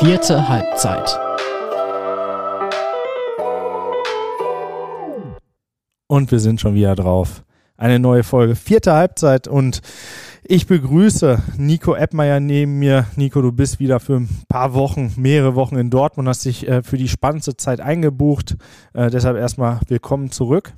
Vierte Halbzeit. Und wir sind schon wieder drauf. Eine neue Folge, vierte Halbzeit und ich begrüße Nico Eppmeier neben mir. Nico, du bist wieder für ein paar Wochen, mehrere Wochen in Dortmund, hast dich äh, für die spannendste Zeit eingebucht. Äh, deshalb erstmal willkommen zurück.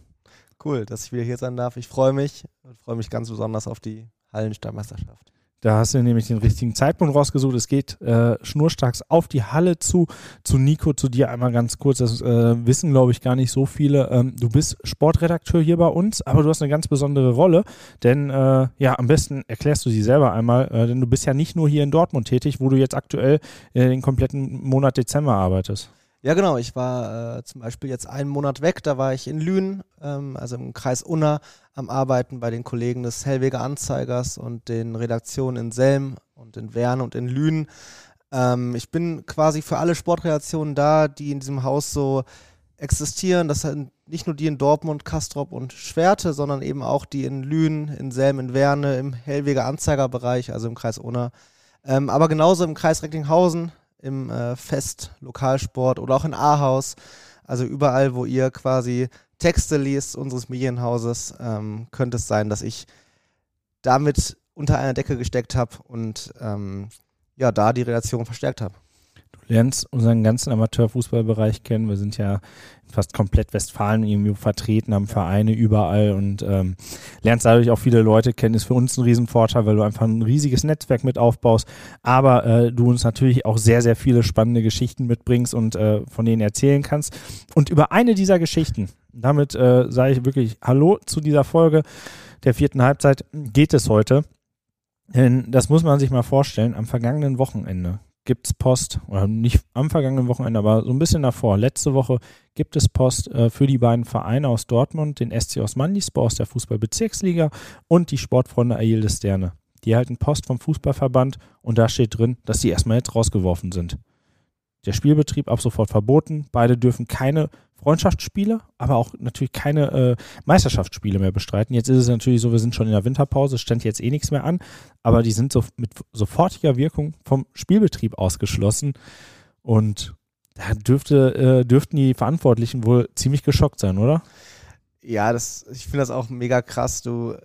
Cool, dass ich wieder hier sein darf. Ich freue mich und freue mich ganz besonders auf die Hallenstadtmeisterschaft. Da hast du nämlich den richtigen Zeitpunkt rausgesucht. Es geht äh, schnurstracks auf die Halle zu. Zu Nico, zu dir einmal ganz kurz. Das äh, wissen, glaube ich, gar nicht so viele. Ähm, du bist Sportredakteur hier bei uns, aber du hast eine ganz besondere Rolle. Denn, äh, ja, am besten erklärst du sie selber einmal. Äh, denn du bist ja nicht nur hier in Dortmund tätig, wo du jetzt aktuell äh, den kompletten Monat Dezember arbeitest. Ja, genau. Ich war äh, zum Beispiel jetzt einen Monat weg. Da war ich in Lünen, ähm, also im Kreis Unna, am Arbeiten bei den Kollegen des Hellweger Anzeigers und den Redaktionen in Selm und in Wern und in Lünen. Ähm, ich bin quasi für alle Sportredaktionen da, die in diesem Haus so existieren. Das sind nicht nur die in Dortmund, Kastrop und Schwerte, sondern eben auch die in Lünen, in Selm, in Werne, im Hellweger Anzeigerbereich, also im Kreis Unna. Ähm, aber genauso im Kreis Recklinghausen, im äh, Fest, Lokalsport oder auch in Ahaus. Also überall, wo ihr quasi Texte liest unseres Medienhauses, ähm, könnte es sein, dass ich damit unter einer Decke gesteckt habe und ähm, ja, da die Relation verstärkt habe lernst unseren ganzen Amateurfußballbereich kennen. Wir sind ja fast komplett Westfalen irgendwie vertreten, haben Vereine überall und ähm, lernst dadurch auch viele Leute kennen. Ist für uns ein Riesenvorteil, weil du einfach ein riesiges Netzwerk mit aufbaust, aber äh, du uns natürlich auch sehr, sehr viele spannende Geschichten mitbringst und äh, von denen erzählen kannst. Und über eine dieser Geschichten, damit äh, sage ich wirklich Hallo zu dieser Folge der vierten Halbzeit, geht es heute. Denn das muss man sich mal vorstellen, am vergangenen Wochenende gibt es Post, oder nicht am vergangenen Wochenende, aber so ein bisschen davor, letzte Woche gibt es Post äh, für die beiden Vereine aus Dortmund, den SC Osmanlispor aus der Fußballbezirksliga und die Sportfreunde Ailde Sterne. Die erhalten Post vom Fußballverband und da steht drin, dass die erstmal jetzt rausgeworfen sind. Der Spielbetrieb ab sofort verboten. Beide dürfen keine Freundschaftsspiele, aber auch natürlich keine äh, Meisterschaftsspiele mehr bestreiten. Jetzt ist es natürlich so, wir sind schon in der Winterpause, es stand jetzt eh nichts mehr an, aber die sind so mit sofortiger Wirkung vom Spielbetrieb ausgeschlossen. Und da dürfte, äh, dürften die Verantwortlichen wohl ziemlich geschockt sein, oder? Ja, das, ich finde das auch mega krass. Du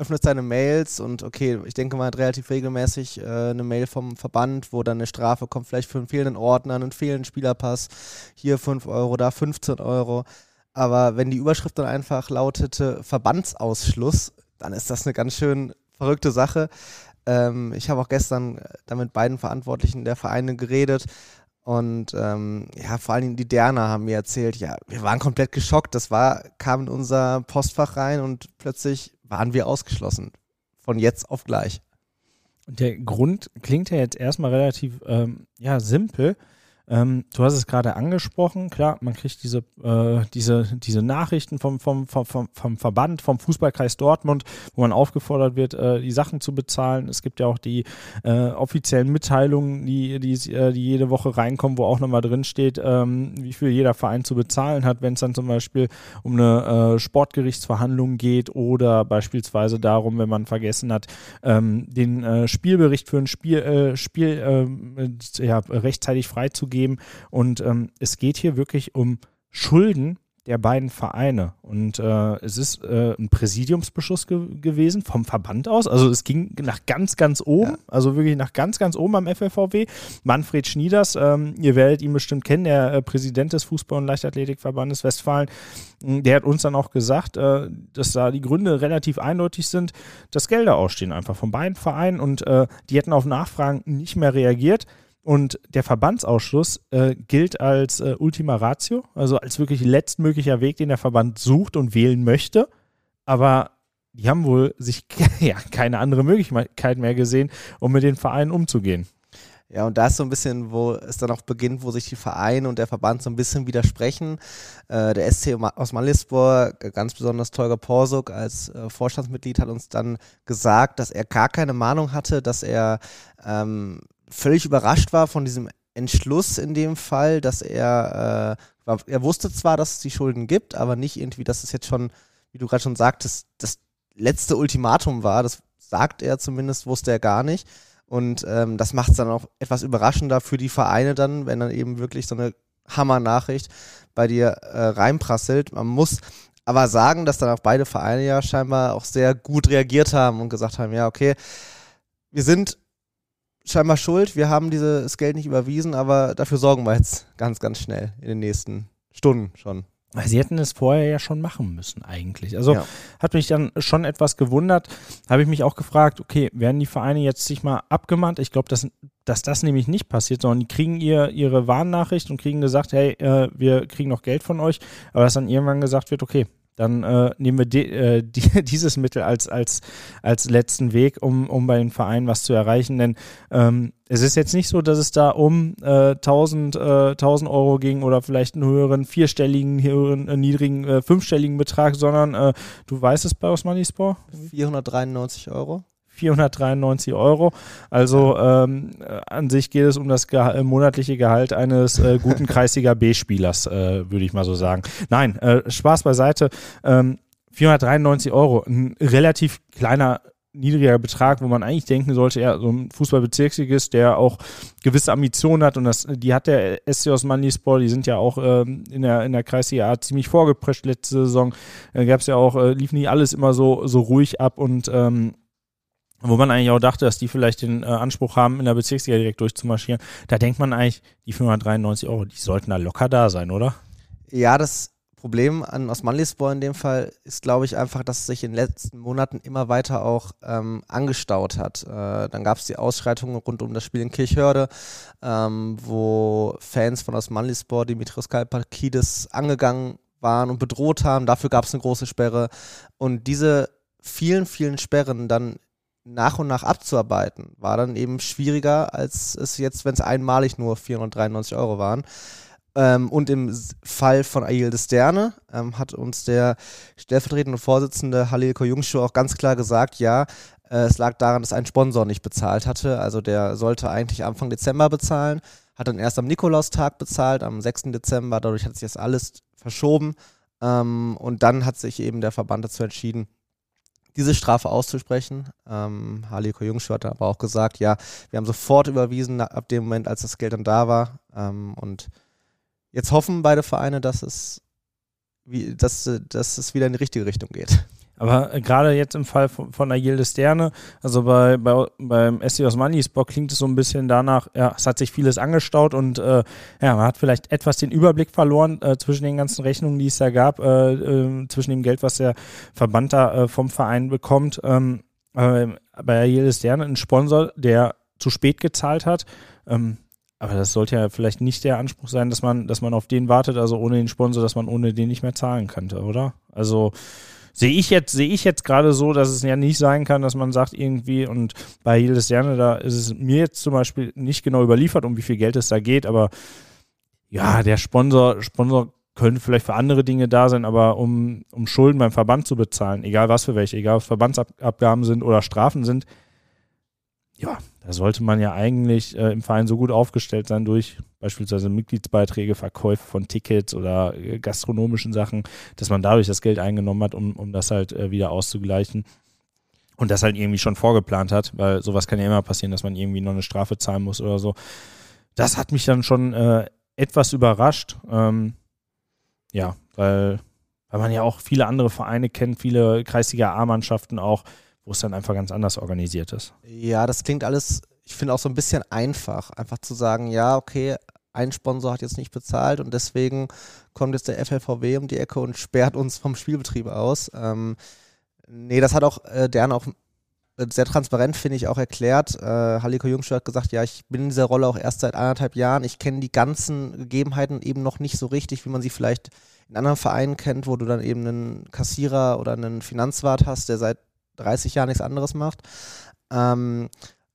öffnest deine Mails und okay, ich denke mal relativ regelmäßig äh, eine Mail vom Verband, wo dann eine Strafe kommt, vielleicht für einen fehlenden Ordner, einen fehlenden Spielerpass, hier 5 Euro, da 15 Euro. Aber wenn die Überschrift dann einfach lautete Verbandsausschluss, dann ist das eine ganz schön verrückte Sache. Ähm, ich habe auch gestern da mit beiden Verantwortlichen der Vereine geredet und ähm, ja, vor allen Dingen die Derner haben mir erzählt, ja, wir waren komplett geschockt. Das war, kam in unser Postfach rein und plötzlich waren wir ausgeschlossen. Von jetzt auf gleich. Der Grund klingt ja jetzt erstmal relativ ähm, ja, simpel. Ähm, du hast es gerade angesprochen, klar, man kriegt diese, äh, diese, diese Nachrichten vom, vom, vom, vom Verband, vom Fußballkreis Dortmund, wo man aufgefordert wird, äh, die Sachen zu bezahlen. Es gibt ja auch die äh, offiziellen Mitteilungen, die, die, äh, die jede Woche reinkommen, wo auch nochmal drin steht, ähm, wie viel jeder Verein zu bezahlen hat, wenn es dann zum Beispiel um eine äh, Sportgerichtsverhandlung geht oder beispielsweise darum, wenn man vergessen hat, ähm, den äh, Spielbericht für ein Spiel, Spiel ähm, ja, rechtzeitig freizugeben geben. Und ähm, es geht hier wirklich um Schulden der beiden Vereine. Und äh, es ist äh, ein Präsidiumsbeschluss ge gewesen vom Verband aus. Also es ging nach ganz, ganz oben, ja. also wirklich nach ganz, ganz oben am FLVW. Manfred Schnieders, ähm, ihr werdet ihn bestimmt kennen, der äh, Präsident des Fußball- und Leichtathletikverbandes Westfalen, hm, der hat uns dann auch gesagt, äh, dass da die Gründe relativ eindeutig sind, dass Gelder ausstehen einfach von beiden Vereinen und äh, die hätten auf Nachfragen nicht mehr reagiert. Und der Verbandsausschluss äh, gilt als äh, Ultima Ratio, also als wirklich letztmöglicher Weg, den der Verband sucht und wählen möchte. Aber die haben wohl sich ja, keine andere Möglichkeit mehr gesehen, um mit den Vereinen umzugehen. Ja, und da ist so ein bisschen, wo es dann auch beginnt, wo sich die Vereine und der Verband so ein bisschen widersprechen. Äh, der SC aus Malispor, ganz besonders Tolga Porsuk als äh, Vorstandsmitglied, hat uns dann gesagt, dass er gar keine Mahnung hatte, dass er ähm, völlig überrascht war von diesem Entschluss in dem Fall, dass er, äh, er wusste zwar, dass es die Schulden gibt, aber nicht irgendwie, dass es jetzt schon, wie du gerade schon sagtest, das letzte Ultimatum war. Das sagt er zumindest, wusste er gar nicht. Und ähm, das macht es dann auch etwas überraschender für die Vereine dann, wenn dann eben wirklich so eine Hammer-Nachricht bei dir äh, reinprasselt. Man muss aber sagen, dass dann auch beide Vereine ja scheinbar auch sehr gut reagiert haben und gesagt haben, ja, okay, wir sind scheinbar schuld, wir haben dieses Geld nicht überwiesen, aber dafür sorgen wir jetzt ganz, ganz schnell in den nächsten Stunden schon. Sie hätten es vorher ja schon machen müssen, eigentlich. Also ja. hat mich dann schon etwas gewundert. Habe ich mich auch gefragt, okay, werden die Vereine jetzt sich mal abgemahnt? Ich glaube, dass, dass das nämlich nicht passiert, sondern die kriegen ihr, ihre Warnnachricht und kriegen gesagt, hey, äh, wir kriegen noch Geld von euch. Aber dass dann irgendwann gesagt wird, okay, dann äh, nehmen wir die, äh, die, dieses Mittel als, als, als letzten Weg, um, um bei den Vereinen was zu erreichen. Denn ähm, es ist jetzt nicht so, dass es da um äh, 1000, äh, 1000 Euro ging oder vielleicht einen höheren vierstelligen, höheren, äh, niedrigen, äh, fünfstelligen Betrag, sondern äh, du weißt es bei Osmani Sport? 493 Euro. 493 Euro. Also ähm, an sich geht es um das Geha äh, monatliche Gehalt eines äh, guten Kreisliga B-Spielers, äh, würde ich mal so sagen. Nein, äh, Spaß beiseite. Ähm, 493 Euro, ein relativ kleiner niedriger Betrag, wo man eigentlich denken sollte, ja, so ein Fußballbezirksligist, der auch gewisse Ambitionen hat und das, die hat der SC Osmanispor, die sind ja auch ähm, in der, in der Kreisliga A ziemlich vorgeprescht letzte Saison, äh, gab es ja auch, äh, lief nie alles immer so, so ruhig ab und ähm, wo man eigentlich auch dachte, dass die vielleicht den äh, Anspruch haben, in der Bezirksliga direkt durchzumarschieren. Da denkt man eigentlich, die 593 Euro, die sollten da locker da sein, oder? Ja, das Problem an Osmanlispor in dem Fall ist, glaube ich, einfach, dass es sich in den letzten Monaten immer weiter auch ähm, angestaut hat. Äh, dann gab es die Ausschreitungen rund um das Spiel in Kirchhörde, ähm, wo Fans von Osmanlispor Dimitrios Kalpakidis angegangen waren und bedroht haben. Dafür gab es eine große Sperre. Und diese vielen, vielen Sperren dann nach und nach abzuarbeiten, war dann eben schwieriger, als es jetzt, wenn es einmalig nur 493 Euro waren. Ähm, und im Fall von Ail de Sterne ähm, hat uns der stellvertretende Vorsitzende Halil Koyungshu auch ganz klar gesagt, ja, äh, es lag daran, dass ein Sponsor nicht bezahlt hatte. Also der sollte eigentlich Anfang Dezember bezahlen, hat dann erst am Nikolaustag bezahlt, am 6. Dezember. Dadurch hat sich das alles verschoben. Ähm, und dann hat sich eben der Verband dazu entschieden, diese Strafe auszusprechen. Ähm, Haliko Jungschuh hat aber auch gesagt, ja, wir haben sofort überwiesen ab dem Moment, als das Geld dann da war. Ähm, und jetzt hoffen beide Vereine, dass es, wie, dass, dass es wieder in die richtige Richtung geht. Aber äh, gerade jetzt im Fall von, von Agil Sterne, also bei, bei, beim SC Osmanispor klingt es so ein bisschen danach, ja, es hat sich vieles angestaut und äh, ja, man hat vielleicht etwas den Überblick verloren äh, zwischen den ganzen Rechnungen, die es da gab, äh, äh zwischen dem Geld, was der Verband da äh, vom Verein bekommt. Ähm, bei Agil Sterne ein Sponsor, der zu spät gezahlt hat. Ähm, aber das sollte ja vielleicht nicht der Anspruch sein, dass man, dass man auf den wartet, also ohne den Sponsor, dass man ohne den nicht mehr zahlen könnte, oder? Also Sehe ich jetzt, sehe ich jetzt gerade so, dass es ja nicht sein kann, dass man sagt irgendwie, und bei Hildes Sterne, da ist es mir jetzt zum Beispiel nicht genau überliefert, um wie viel Geld es da geht, aber ja, der Sponsor, Sponsor könnte vielleicht für andere Dinge da sein, aber um, um Schulden beim Verband zu bezahlen, egal was für welche, egal ob Verbandsabgaben sind oder Strafen sind, ja, da sollte man ja eigentlich äh, im Verein so gut aufgestellt sein durch beispielsweise Mitgliedsbeiträge, Verkäufe von Tickets oder äh, gastronomischen Sachen, dass man dadurch das Geld eingenommen hat, um, um das halt äh, wieder auszugleichen. Und das halt irgendwie schon vorgeplant hat, weil sowas kann ja immer passieren, dass man irgendwie noch eine Strafe zahlen muss oder so. Das hat mich dann schon äh, etwas überrascht. Ähm, ja, weil, weil man ja auch viele andere Vereine kennt, viele kreisliga A-Mannschaften auch, wo es dann einfach ganz anders organisiert ist. Ja, das klingt alles, ich finde auch so ein bisschen einfach, einfach zu sagen, ja, okay, ein Sponsor hat jetzt nicht bezahlt und deswegen kommt jetzt der FLVW um die Ecke und sperrt uns vom Spielbetrieb aus. Ähm, nee, das hat auch äh, Dern auch äh, sehr transparent, finde ich, auch erklärt. Äh, Haliko Jungscher hat gesagt, ja, ich bin in dieser Rolle auch erst seit anderthalb Jahren. Ich kenne die ganzen Gegebenheiten eben noch nicht so richtig, wie man sie vielleicht in anderen Vereinen kennt, wo du dann eben einen Kassierer oder einen Finanzwart hast, der seit 30 Jahren nichts anderes macht. Ähm,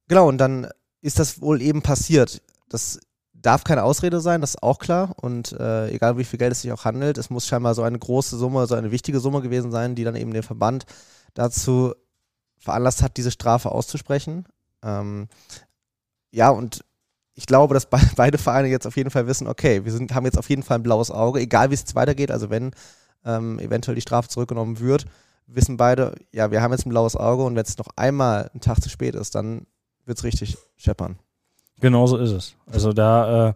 genau, und dann ist das wohl eben passiert. Das darf keine Ausrede sein, das ist auch klar. Und äh, egal wie viel Geld es sich auch handelt, es muss scheinbar so eine große Summe, so eine wichtige Summe gewesen sein, die dann eben den Verband dazu veranlasst hat, diese Strafe auszusprechen. Ähm, ja, und ich glaube, dass be beide Vereine jetzt auf jeden Fall wissen, okay, wir sind, haben jetzt auf jeden Fall ein blaues Auge, egal wie es weitergeht, also wenn ähm, eventuell die Strafe zurückgenommen wird, wissen beide, ja, wir haben jetzt ein blaues Auge und wenn es noch einmal ein Tag zu spät ist, dann wird es richtig scheppern. Genau so ist es. Also da, äh,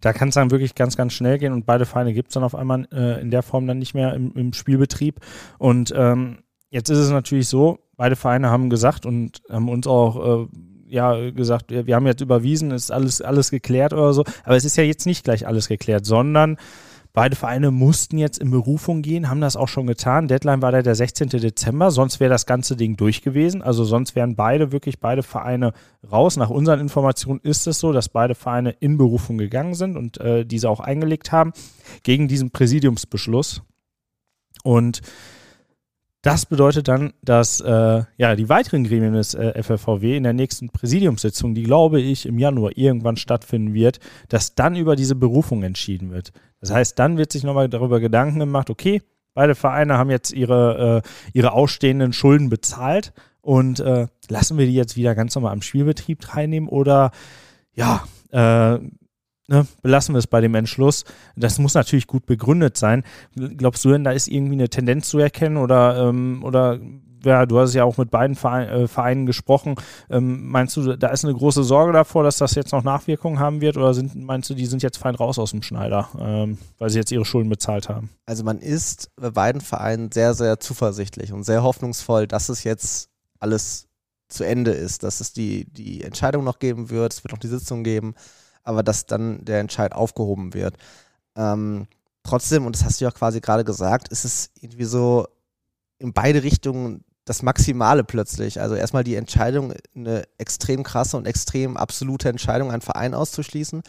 da kann es dann wirklich ganz, ganz schnell gehen und beide Vereine gibt es dann auf einmal äh, in der Form dann nicht mehr im, im Spielbetrieb. Und ähm, jetzt ist es natürlich so, beide Vereine haben gesagt und haben uns auch äh, ja gesagt, wir, haben jetzt überwiesen, ist alles, alles geklärt oder so. Aber es ist ja jetzt nicht gleich alles geklärt, sondern Beide Vereine mussten jetzt in Berufung gehen, haben das auch schon getan. Deadline war da der 16. Dezember, sonst wäre das ganze Ding durch gewesen. Also sonst wären beide, wirklich beide Vereine raus. Nach unseren Informationen ist es so, dass beide Vereine in Berufung gegangen sind und äh, diese auch eingelegt haben gegen diesen Präsidiumsbeschluss. Und das bedeutet dann, dass äh, ja, die weiteren Gremien des äh, FFVW in der nächsten Präsidiumssitzung, die glaube ich im Januar irgendwann stattfinden wird, dass dann über diese Berufung entschieden wird. Das heißt, dann wird sich nochmal darüber Gedanken gemacht, okay, beide Vereine haben jetzt ihre, äh, ihre ausstehenden Schulden bezahlt und äh, lassen wir die jetzt wieder ganz normal am Spielbetrieb teilnehmen oder ja, äh, ne, belassen wir es bei dem Entschluss. Das muss natürlich gut begründet sein. Glaubst du denn, da ist irgendwie eine Tendenz zu erkennen oder, ähm, oder ja, du hast ja auch mit beiden Verein, äh, Vereinen gesprochen. Ähm, meinst du, da ist eine große Sorge davor, dass das jetzt noch Nachwirkungen haben wird oder sind, meinst du, die sind jetzt fein raus aus dem Schneider, ähm, weil sie jetzt ihre Schulden bezahlt haben? Also man ist bei beiden Vereinen sehr, sehr zuversichtlich und sehr hoffnungsvoll, dass es jetzt alles zu Ende ist, dass es die, die Entscheidung noch geben wird, es wird noch die Sitzung geben aber dass dann der Entscheid aufgehoben wird. Ähm, trotzdem, und das hast du ja quasi gerade gesagt, ist es irgendwie so in beide Richtungen das Maximale plötzlich. Also erstmal die Entscheidung, eine extrem krasse und extrem absolute Entscheidung, einen Verein auszuschließen.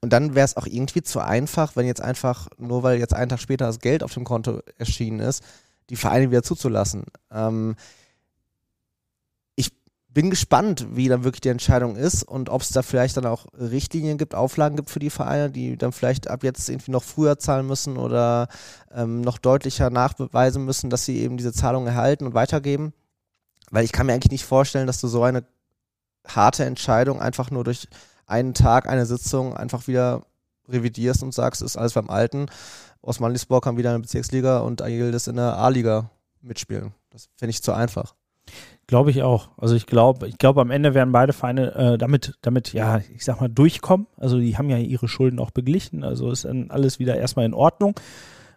Und dann wäre es auch irgendwie zu einfach, wenn jetzt einfach, nur weil jetzt einen Tag später das Geld auf dem Konto erschienen ist, die Vereine wieder zuzulassen. Ähm, bin gespannt, wie dann wirklich die Entscheidung ist und ob es da vielleicht dann auch Richtlinien gibt, Auflagen gibt für die Vereine, die dann vielleicht ab jetzt irgendwie noch früher zahlen müssen oder ähm, noch deutlicher nachbeweisen müssen, dass sie eben diese Zahlung erhalten und weitergeben. Weil ich kann mir eigentlich nicht vorstellen, dass du so eine harte Entscheidung einfach nur durch einen Tag, eine Sitzung einfach wieder revidierst und sagst, ist alles beim Alten. Osman Lisboa kann wieder in der Bezirksliga und Agildes in der A-Liga mitspielen. Das finde ich zu einfach. Glaube ich auch. Also ich glaube, ich glaube, am Ende werden beide Vereine äh, damit, damit, ja, ich sag mal, durchkommen. Also die haben ja ihre Schulden auch beglichen. Also ist dann alles wieder erstmal in Ordnung.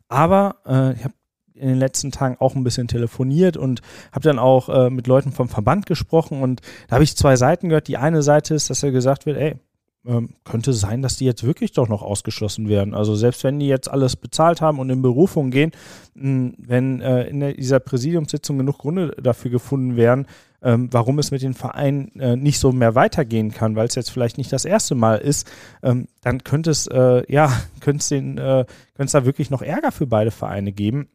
Aber äh, ich habe in den letzten Tagen auch ein bisschen telefoniert und habe dann auch äh, mit Leuten vom Verband gesprochen und da habe ich zwei Seiten gehört. Die eine Seite ist, dass ja gesagt wird, ey, ähm, könnte sein, dass die jetzt wirklich doch noch ausgeschlossen werden. Also selbst wenn die jetzt alles bezahlt haben und in Berufung gehen, wenn äh, in dieser Präsidiumssitzung genug Gründe dafür gefunden werden, ähm, warum es mit den Vereinen äh, nicht so mehr weitergehen kann, weil es jetzt vielleicht nicht das erste Mal ist, ähm, dann könnte es äh, ja könnte es den könnte es da wirklich noch Ärger für beide Vereine geben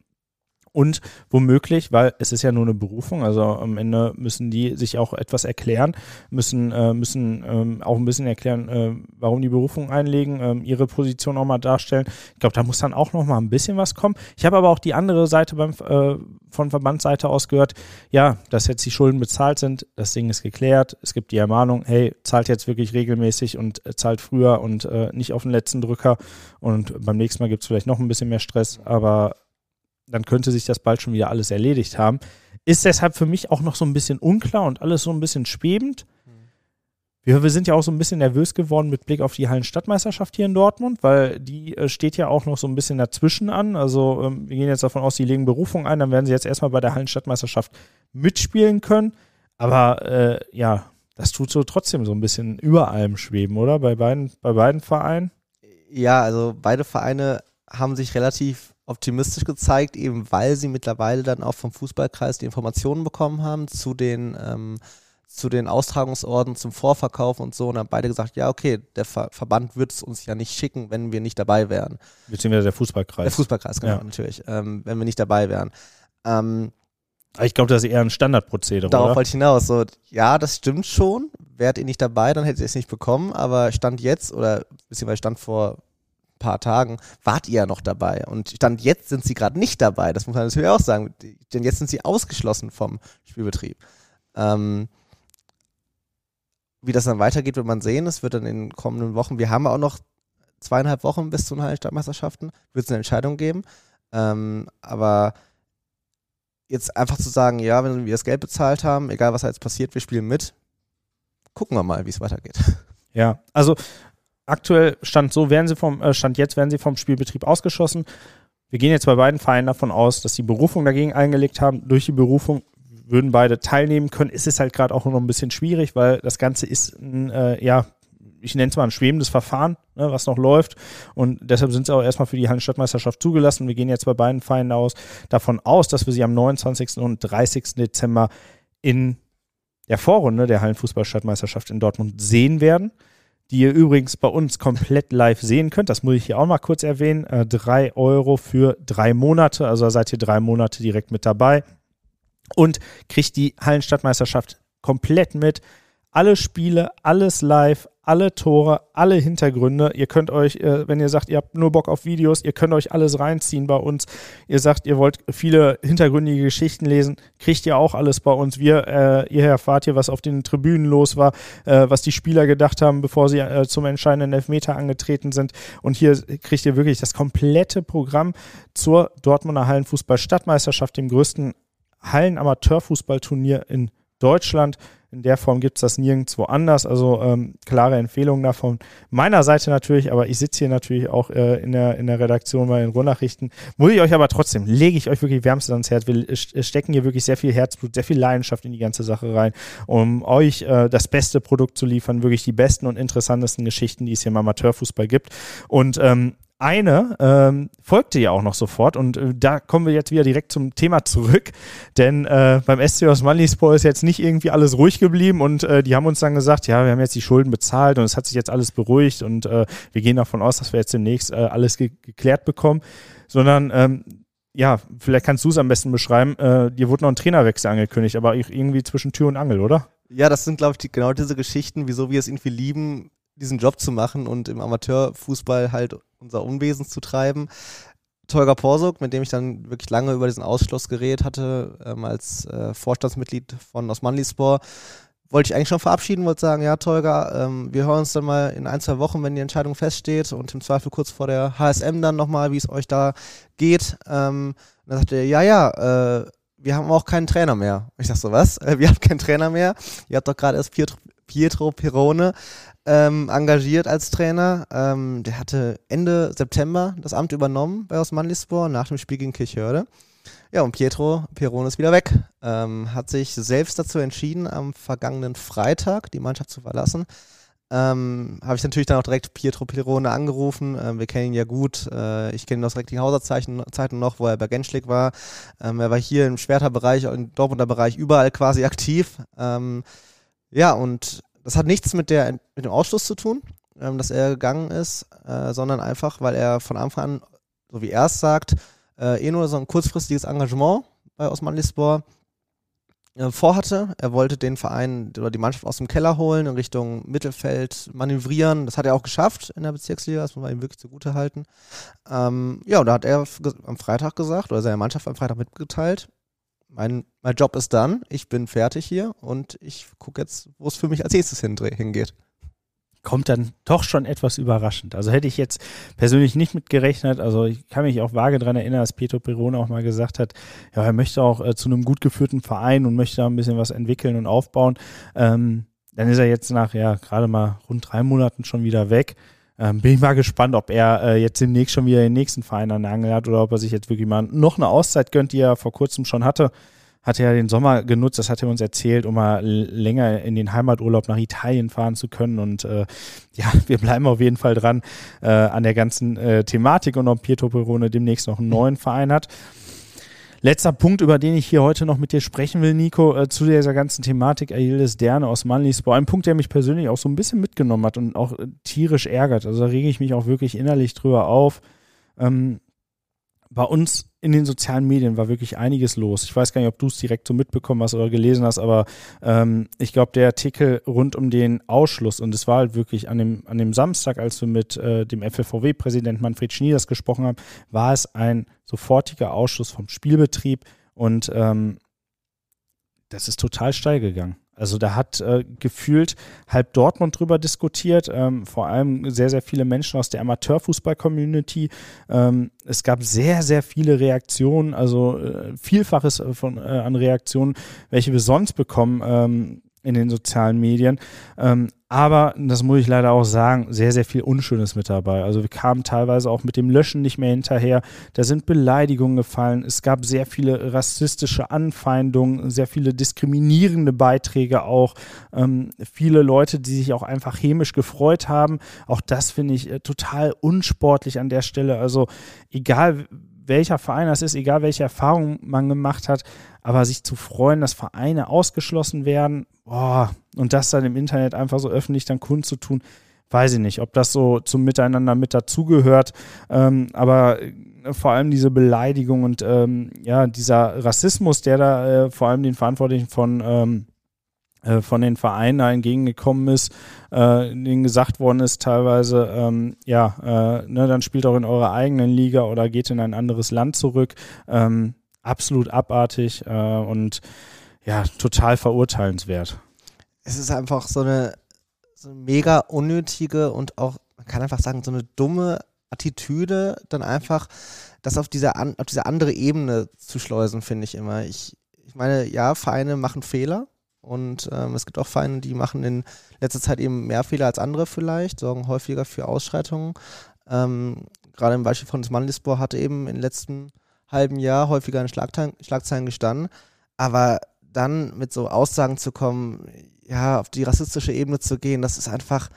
und womöglich, weil es ist ja nur eine Berufung, also am Ende müssen die sich auch etwas erklären, müssen, äh, müssen ähm, auch ein bisschen erklären, äh, warum die Berufung einlegen, ähm, ihre Position auch mal darstellen. Ich glaube, da muss dann auch noch mal ein bisschen was kommen. Ich habe aber auch die andere Seite beim, äh, von Verbandsseite aus gehört, ja, dass jetzt die Schulden bezahlt sind, das Ding ist geklärt, es gibt die Ermahnung, hey, zahlt jetzt wirklich regelmäßig und äh, zahlt früher und äh, nicht auf den letzten Drücker und beim nächsten Mal gibt es vielleicht noch ein bisschen mehr Stress, aber dann könnte sich das bald schon wieder alles erledigt haben. Ist deshalb für mich auch noch so ein bisschen unklar und alles so ein bisschen schwebend. Wir, wir sind ja auch so ein bisschen nervös geworden mit Blick auf die Hallenstadtmeisterschaft hier in Dortmund, weil die äh, steht ja auch noch so ein bisschen dazwischen an. Also ähm, wir gehen jetzt davon aus, die legen Berufung ein, dann werden sie jetzt erstmal bei der Hallenstadtmeisterschaft mitspielen können. Aber äh, ja, das tut so trotzdem so ein bisschen über allem schweben, oder? Bei beiden, bei beiden Vereinen? Ja, also beide Vereine haben sich relativ optimistisch gezeigt, eben weil sie mittlerweile dann auch vom Fußballkreis die Informationen bekommen haben zu den, ähm, zu den Austragungsorten, zum Vorverkauf und so und haben beide gesagt, ja, okay, der Ver Verband wird es uns ja nicht schicken, wenn wir nicht dabei wären. Beziehungsweise der Fußballkreis. Der Fußballkreis, genau, ja. natürlich, ähm, wenn wir nicht dabei wären. Ähm, ich glaube, das ist eher ein Standardprozedere. Darauf wollte ich hinaus. So, ja, das stimmt schon. Wärt ihr nicht dabei, dann hättet ihr es nicht bekommen. Aber Stand jetzt, oder beziehungsweise Stand vor paar Tagen wart ihr ja noch dabei. Und Stand jetzt sind sie gerade nicht dabei. Das muss man natürlich auch sagen. Denn jetzt sind sie ausgeschlossen vom Spielbetrieb. Ähm, wie das dann weitergeht, wird man sehen. Es wird dann in den kommenden Wochen, wir haben auch noch zweieinhalb Wochen bis zu den Stadtmeisterschaften, wird es eine Entscheidung geben. Ähm, aber jetzt einfach zu sagen, ja, wenn wir das Geld bezahlt haben, egal was jetzt passiert, wir spielen mit, gucken wir mal, wie es weitergeht. Ja, also aktuell stand so, werden sie vom, äh, stand jetzt werden sie vom Spielbetrieb ausgeschossen. Wir gehen jetzt bei beiden Vereinen davon aus, dass sie Berufung dagegen eingelegt haben. Durch die Berufung würden beide teilnehmen können. Es ist halt gerade auch noch ein bisschen schwierig, weil das Ganze ist ein, äh, ja, ich nenne es mal ein schwebendes Verfahren, ne, was noch läuft. Und deshalb sind sie auch erstmal für die Hallenstadtmeisterschaft zugelassen. Wir gehen jetzt bei beiden Vereinen aus, davon aus, dass wir sie am 29. und 30. Dezember in der Vorrunde der Hallenfußballstadtmeisterschaft in Dortmund sehen werden die ihr übrigens bei uns komplett live sehen könnt. Das muss ich hier auch mal kurz erwähnen. Äh, drei Euro für drei Monate, also seid ihr drei Monate direkt mit dabei und kriegt die Hallenstadtmeisterschaft komplett mit. Alle Spiele, alles live, alle Tore, alle Hintergründe. Ihr könnt euch, äh, wenn ihr sagt, ihr habt nur Bock auf Videos, ihr könnt euch alles reinziehen bei uns. Ihr sagt, ihr wollt viele hintergründige Geschichten lesen, kriegt ihr auch alles bei uns. Wir, äh, ihr erfahrt hier, was auf den Tribünen los war, äh, was die Spieler gedacht haben, bevor sie zum entscheidenden Elfmeter angetreten sind. Und hier kriegt ihr wirklich das komplette Programm zur Dortmunder Hallenfußball-Stadtmeisterschaft, dem größten Hallen-Amateurfußballturnier in Deutschland. In der Form gibt es das nirgendwo anders. Also ähm, klare Empfehlung davon. Meiner Seite natürlich, aber ich sitze hier natürlich auch äh, in, der, in der Redaktion bei den Ruhrnachrichten. Muss ich euch aber trotzdem, lege ich euch wirklich wärmstens ans Herz. Wir stecken hier wirklich sehr viel Herzblut, sehr viel Leidenschaft in die ganze Sache rein, um euch äh, das beste Produkt zu liefern. Wirklich die besten und interessantesten Geschichten, die es hier im Amateurfußball gibt. Und ähm, eine ähm, folgte ja auch noch sofort und äh, da kommen wir jetzt wieder direkt zum Thema zurück, denn äh, beim SC aus Manlispor ist jetzt nicht irgendwie alles ruhig geblieben und äh, die haben uns dann gesagt, ja, wir haben jetzt die Schulden bezahlt und es hat sich jetzt alles beruhigt und äh, wir gehen davon aus, dass wir jetzt demnächst äh, alles ge geklärt bekommen, sondern ähm, ja, vielleicht kannst du es am besten beschreiben, äh, dir wurde noch ein Trainerwechsel angekündigt, aber irgendwie zwischen Tür und Angel, oder? Ja, das sind, glaube ich, die, genau diese Geschichten, wieso wir es irgendwie lieben, diesen Job zu machen und im Amateurfußball halt unser Unwesen zu treiben. Tolga Porsuk, mit dem ich dann wirklich lange über diesen Ausschluss geredet hatte, ähm, als äh, Vorstandsmitglied von Osmanlispor, wollte ich eigentlich schon verabschieden, wollte sagen, ja, Tolga, ähm, wir hören uns dann mal in ein, zwei Wochen, wenn die Entscheidung feststeht und im Zweifel kurz vor der HSM dann nochmal, wie es euch da geht. Ähm, dann sagte er, ja, ja, äh, wir haben auch keinen Trainer mehr. Ich dachte so, was? Äh, wir haben keinen Trainer mehr? Ihr habt doch gerade erst Pietro, Pietro Perone ähm, engagiert als Trainer. Ähm, der hatte Ende September das Amt übernommen bei Osmanlispor nach dem Spiel gegen Kirchhörde. Ja, und Pietro Pirone ist wieder weg. Ähm, hat sich selbst dazu entschieden, am vergangenen Freitag die Mannschaft zu verlassen. Ähm, habe ich natürlich dann auch direkt Pietro Pirone angerufen. Ähm, wir kennen ihn ja gut. Äh, ich kenne ihn aus Recklinghauser Zeiten noch, wo er bei Genschlik war. Ähm, er war hier im Schwerter Bereich, im Dortmunder Bereich überall quasi aktiv. Ähm, ja, und das hat nichts mit, der, mit dem Ausschluss zu tun, ähm, dass er gegangen ist, äh, sondern einfach, weil er von Anfang an, so wie er es sagt, äh, eh nur so ein kurzfristiges Engagement bei Osman Lispor äh, vorhatte. Er wollte den Verein oder die Mannschaft aus dem Keller holen, in Richtung Mittelfeld manövrieren. Das hat er auch geschafft in der Bezirksliga, das muss man ihm wirklich zugute halten. Ähm, ja, und da hat er am Freitag gesagt, oder seine Mannschaft am Freitag mitgeteilt, mein, mein Job ist dann, ich bin fertig hier und ich gucke jetzt, wo es für mich als nächstes hingeht. Kommt dann doch schon etwas überraschend. Also hätte ich jetzt persönlich nicht mit gerechnet. Also ich kann mich auch vage daran erinnern, dass Petro Perone auch mal gesagt hat, ja, er möchte auch äh, zu einem gut geführten Verein und möchte da ein bisschen was entwickeln und aufbauen. Ähm, dann ist er jetzt nach ja gerade mal rund drei Monaten schon wieder weg. Ähm, bin ich mal gespannt, ob er äh, jetzt demnächst schon wieder den nächsten Verein an der Angel hat oder ob er sich jetzt wirklich mal noch eine Auszeit gönnt, die er vor kurzem schon hatte. Hat er ja den Sommer genutzt, das hat er uns erzählt, um mal länger in den Heimaturlaub nach Italien fahren zu können. Und äh, ja, wir bleiben auf jeden Fall dran äh, an der ganzen äh, Thematik und ob Pietro Perone demnächst noch einen neuen Verein hat. Letzter Punkt, über den ich hier heute noch mit dir sprechen will, Nico, äh, zu dieser ganzen Thematik Aildes Derne aus Manlispor. Ein Punkt, der mich persönlich auch so ein bisschen mitgenommen hat und auch äh, tierisch ärgert. Also da rege ich mich auch wirklich innerlich drüber auf. Ähm, bei uns in den sozialen Medien war wirklich einiges los. Ich weiß gar nicht, ob du es direkt so mitbekommen hast oder gelesen hast, aber ähm, ich glaube, der Artikel rund um den Ausschluss, und es war halt wirklich an dem, an dem Samstag, als wir mit äh, dem FFVW-Präsident Manfred Schnieders gesprochen haben, war es ein sofortiger Ausschluss vom Spielbetrieb und ähm, das ist total steil gegangen. Also da hat äh, gefühlt halb Dortmund drüber diskutiert, ähm, vor allem sehr, sehr viele Menschen aus der Amateurfußball-Community. Ähm, es gab sehr, sehr viele Reaktionen, also äh, Vielfaches von, äh, an Reaktionen, welche wir sonst bekommen. Ähm, in den sozialen Medien. Ähm, aber, das muss ich leider auch sagen, sehr, sehr viel Unschönes mit dabei. Also wir kamen teilweise auch mit dem Löschen nicht mehr hinterher. Da sind Beleidigungen gefallen. Es gab sehr viele rassistische Anfeindungen, sehr viele diskriminierende Beiträge auch. Ähm, viele Leute, die sich auch einfach chemisch gefreut haben. Auch das finde ich äh, total unsportlich an der Stelle. Also egal welcher Verein das ist, egal welche Erfahrung man gemacht hat, aber sich zu freuen, dass Vereine ausgeschlossen werden, boah, und das dann im Internet einfach so öffentlich dann kundzutun, weiß ich nicht, ob das so zum Miteinander mit dazugehört. Ähm, aber äh, vor allem diese Beleidigung und ähm, ja, dieser Rassismus, der da äh, vor allem den Verantwortlichen von ähm, äh, von den Vereinen entgegengekommen ist, äh, denen gesagt worden ist teilweise, ähm, ja, äh, ne, dann spielt auch in eurer eigenen Liga oder geht in ein anderes Land zurück. Ähm, absolut abartig äh, und ja, total verurteilenswert. Es ist einfach so eine, so eine mega unnötige und auch, man kann einfach sagen, so eine dumme Attitüde, dann einfach das auf diese, auf diese andere Ebene zu schleusen, finde ich immer. Ich, ich meine, ja, Vereine machen Fehler und ähm, es gibt auch Vereine, die machen in letzter Zeit eben mehr Fehler als andere vielleicht, sorgen häufiger für Ausschreitungen. Ähm, Gerade im Beispiel von Manlispor hatte eben den letzten halben Jahr häufiger in Schlagzeilen, Schlagzeilen gestanden. Aber dann mit so Aussagen zu kommen, ja, auf die rassistische Ebene zu gehen, das ist einfach,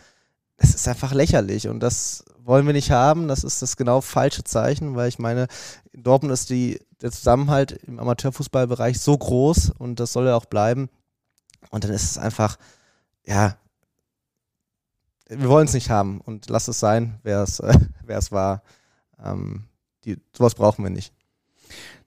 das ist einfach lächerlich und das wollen wir nicht haben. Das ist das genau falsche Zeichen, weil ich meine, in Dortmund ist die, der Zusammenhalt im Amateurfußballbereich so groß und das soll ja auch bleiben. Und dann ist es einfach, ja, wir wollen es nicht haben und lass es sein, wer es, äh, war. Ähm, die, sowas brauchen wir nicht.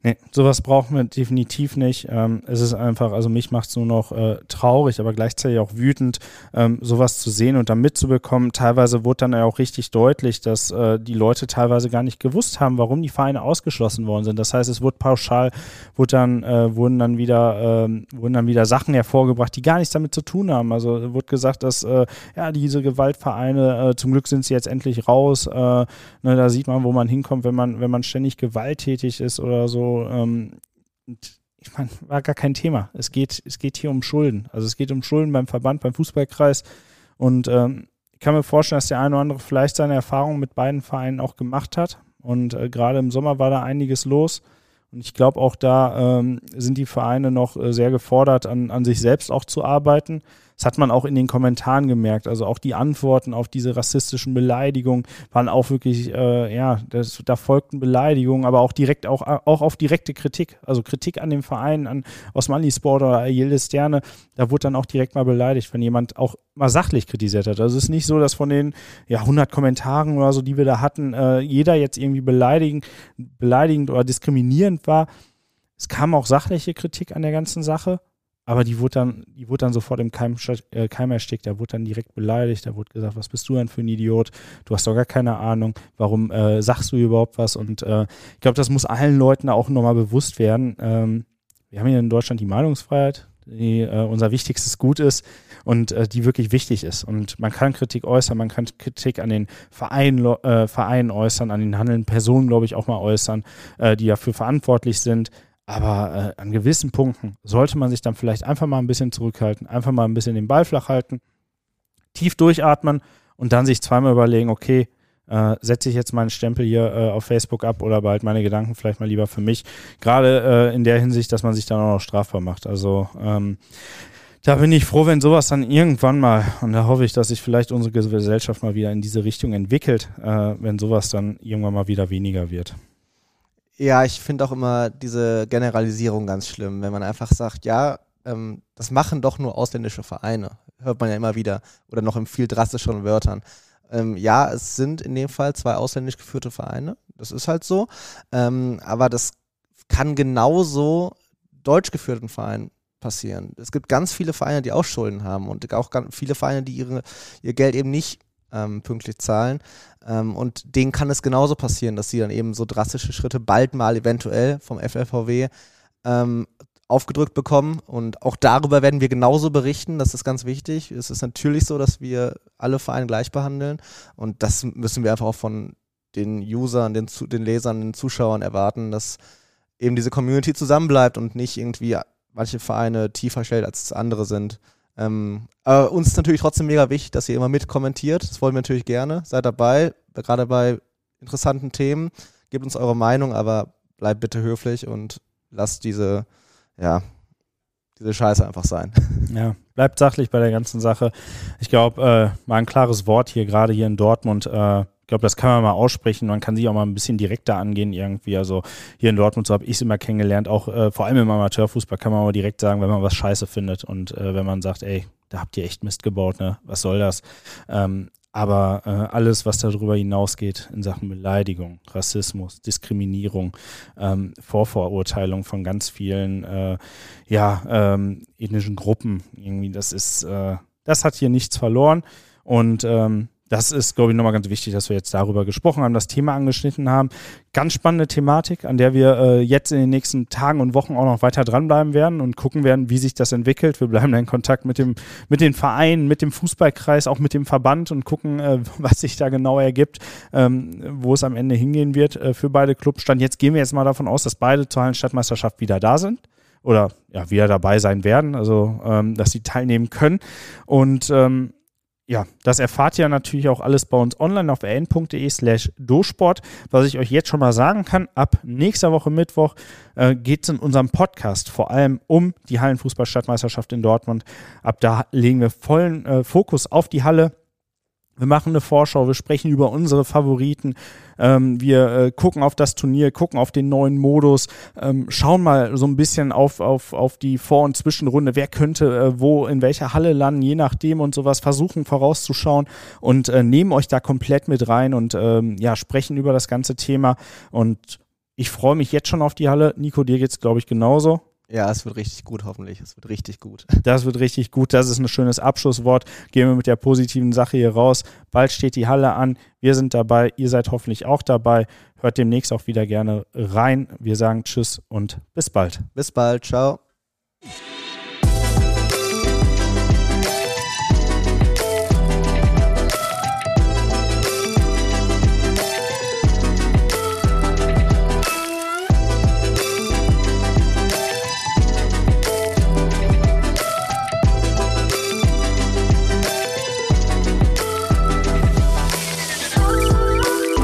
Nee, sowas brauchen wir definitiv nicht. Ähm, es ist einfach, also mich macht es nur noch äh, traurig, aber gleichzeitig auch wütend, ähm, sowas zu sehen und dann mitzubekommen. Teilweise wurde dann ja auch richtig deutlich, dass äh, die Leute teilweise gar nicht gewusst haben, warum die Vereine ausgeschlossen worden sind. Das heißt, es wurde pauschal, wurde dann, äh, wurden dann wieder, ähm, wurden dann wieder Sachen hervorgebracht, die gar nichts damit zu tun haben. Also wurde gesagt, dass äh, ja diese Gewaltvereine, äh, zum Glück sind sie jetzt endlich raus. Äh, ne, da sieht man, wo man hinkommt, wenn man, wenn man ständig gewalttätig ist oder so ähm, ich meine, war gar kein Thema. Es geht, es geht hier um Schulden. Also es geht um Schulden beim Verband, beim Fußballkreis. Und ähm, ich kann mir vorstellen, dass der eine oder andere vielleicht seine Erfahrungen mit beiden Vereinen auch gemacht hat. Und äh, gerade im Sommer war da einiges los. Und ich glaube, auch da ähm, sind die Vereine noch äh, sehr gefordert, an, an sich selbst auch zu arbeiten. Das hat man auch in den Kommentaren gemerkt. Also auch die Antworten auf diese rassistischen Beleidigungen waren auch wirklich, äh, ja, das, da folgten Beleidigungen, aber auch direkt auch, auch auf direkte Kritik. Also Kritik an dem Verein, an Osmani Sport oder Yildiz Sterne, da wurde dann auch direkt mal beleidigt, wenn jemand auch mal sachlich kritisiert hat. Also es ist nicht so, dass von den ja, 100 Kommentaren oder so, die wir da hatten, äh, jeder jetzt irgendwie beleidigend, beleidigend oder diskriminierend war. Es kam auch sachliche Kritik an der ganzen Sache aber die wurde dann, die wurde dann sofort im Keim, äh, Keim erstickt. Da wurde dann direkt beleidigt. Da wurde gesagt, was bist du denn für ein Idiot? Du hast doch gar keine Ahnung. Warum äh, sagst du überhaupt was? Und äh, ich glaube, das muss allen Leuten auch nochmal bewusst werden. Ähm, wir haben hier in Deutschland die Meinungsfreiheit, die äh, unser wichtigstes Gut ist und äh, die wirklich wichtig ist. Und man kann Kritik äußern, man kann Kritik an den Vereinen, äh, Vereinen äußern, an den handelnden Personen, glaube ich, auch mal äußern, die dafür verantwortlich sind. Aber äh, an gewissen Punkten sollte man sich dann vielleicht einfach mal ein bisschen zurückhalten, einfach mal ein bisschen den Ball flach halten, tief durchatmen und dann sich zweimal überlegen, okay, äh, setze ich jetzt meinen Stempel hier äh, auf Facebook ab oder behalte meine Gedanken vielleicht mal lieber für mich. Gerade äh, in der Hinsicht, dass man sich dann auch noch strafbar macht. Also ähm, da bin ich froh, wenn sowas dann irgendwann mal, und da hoffe ich, dass sich vielleicht unsere Gesellschaft mal wieder in diese Richtung entwickelt, äh, wenn sowas dann irgendwann mal wieder weniger wird. Ja, ich finde auch immer diese Generalisierung ganz schlimm, wenn man einfach sagt, ja, ähm, das machen doch nur ausländische Vereine. Hört man ja immer wieder. Oder noch in viel drastischeren Wörtern. Ähm, ja, es sind in dem Fall zwei ausländisch geführte Vereine. Das ist halt so. Ähm, aber das kann genauso deutsch geführten Vereinen passieren. Es gibt ganz viele Vereine, die auch Schulden haben und auch ganz viele Vereine, die ihre, ihr Geld eben nicht ähm, pünktlich zahlen. Ähm, und denen kann es genauso passieren, dass sie dann eben so drastische Schritte bald mal eventuell vom FLVW ähm, aufgedrückt bekommen. Und auch darüber werden wir genauso berichten. Das ist ganz wichtig. Es ist natürlich so, dass wir alle Vereine gleich behandeln. Und das müssen wir einfach auch von den Usern, den, den Lesern, den Zuschauern erwarten, dass eben diese Community zusammenbleibt und nicht irgendwie manche Vereine tiefer stellt als andere sind. Ähm, aber uns ist natürlich trotzdem mega wichtig, dass ihr immer mitkommentiert. Das wollen wir natürlich gerne. Seid dabei, gerade bei interessanten Themen. Gebt uns eure Meinung, aber bleibt bitte höflich und lasst diese, ja, diese Scheiße einfach sein. Ja, bleibt sachlich bei der ganzen Sache. Ich glaube, äh, mal ein klares Wort hier, gerade hier in Dortmund. Äh, ich glaube, das kann man mal aussprechen. Man kann sich auch mal ein bisschen direkter angehen irgendwie. Also hier in Dortmund, so habe ich es immer kennengelernt. Auch äh, vor allem im Amateurfußball kann man mal direkt sagen, wenn man was scheiße findet und äh, wenn man sagt, ey, da habt ihr echt Mist gebaut, ne? Was soll das? Ähm, aber äh, alles, was darüber hinausgeht in Sachen Beleidigung, Rassismus, Diskriminierung, ähm, Vorverurteilung von ganz vielen äh, ja, ähm, ethnischen Gruppen, irgendwie, das ist, äh, das hat hier nichts verloren. Und ähm, das ist, glaube ich, nochmal ganz wichtig, dass wir jetzt darüber gesprochen haben, das Thema angeschnitten haben. Ganz spannende Thematik, an der wir äh, jetzt in den nächsten Tagen und Wochen auch noch weiter dranbleiben werden und gucken werden, wie sich das entwickelt. Wir bleiben in Kontakt mit, dem, mit den Vereinen, mit dem Fußballkreis, auch mit dem Verband und gucken, äh, was sich da genau ergibt, ähm, wo es am Ende hingehen wird äh, für beide Clubs. Stand jetzt gehen wir jetzt mal davon aus, dass beide zur Hallenstadtmeisterschaft wieder da sind oder ja, wieder dabei sein werden, also ähm, dass sie teilnehmen können. Und ähm, ja, das erfahrt ihr natürlich auch alles bei uns online auf rn.de slash dosport. Was ich euch jetzt schon mal sagen kann, ab nächster Woche Mittwoch äh, geht es in unserem Podcast vor allem um die Hallenfußballstadtmeisterschaft in Dortmund. Ab da legen wir vollen äh, Fokus auf die Halle wir machen eine Vorschau, wir sprechen über unsere Favoriten, ähm, wir äh, gucken auf das Turnier, gucken auf den neuen Modus, ähm, schauen mal so ein bisschen auf, auf, auf die Vor- und Zwischenrunde, wer könnte äh, wo in welcher Halle landen, je nachdem und sowas, versuchen vorauszuschauen und äh, nehmen euch da komplett mit rein und ähm, ja, sprechen über das ganze Thema. Und ich freue mich jetzt schon auf die Halle. Nico, dir geht's, glaube ich, genauso. Ja, es wird richtig gut, hoffentlich. Es wird richtig gut. Das wird richtig gut. Das ist ein schönes Abschlusswort. Gehen wir mit der positiven Sache hier raus. Bald steht die Halle an. Wir sind dabei. Ihr seid hoffentlich auch dabei. Hört demnächst auch wieder gerne rein. Wir sagen Tschüss und bis bald. Bis bald. Ciao.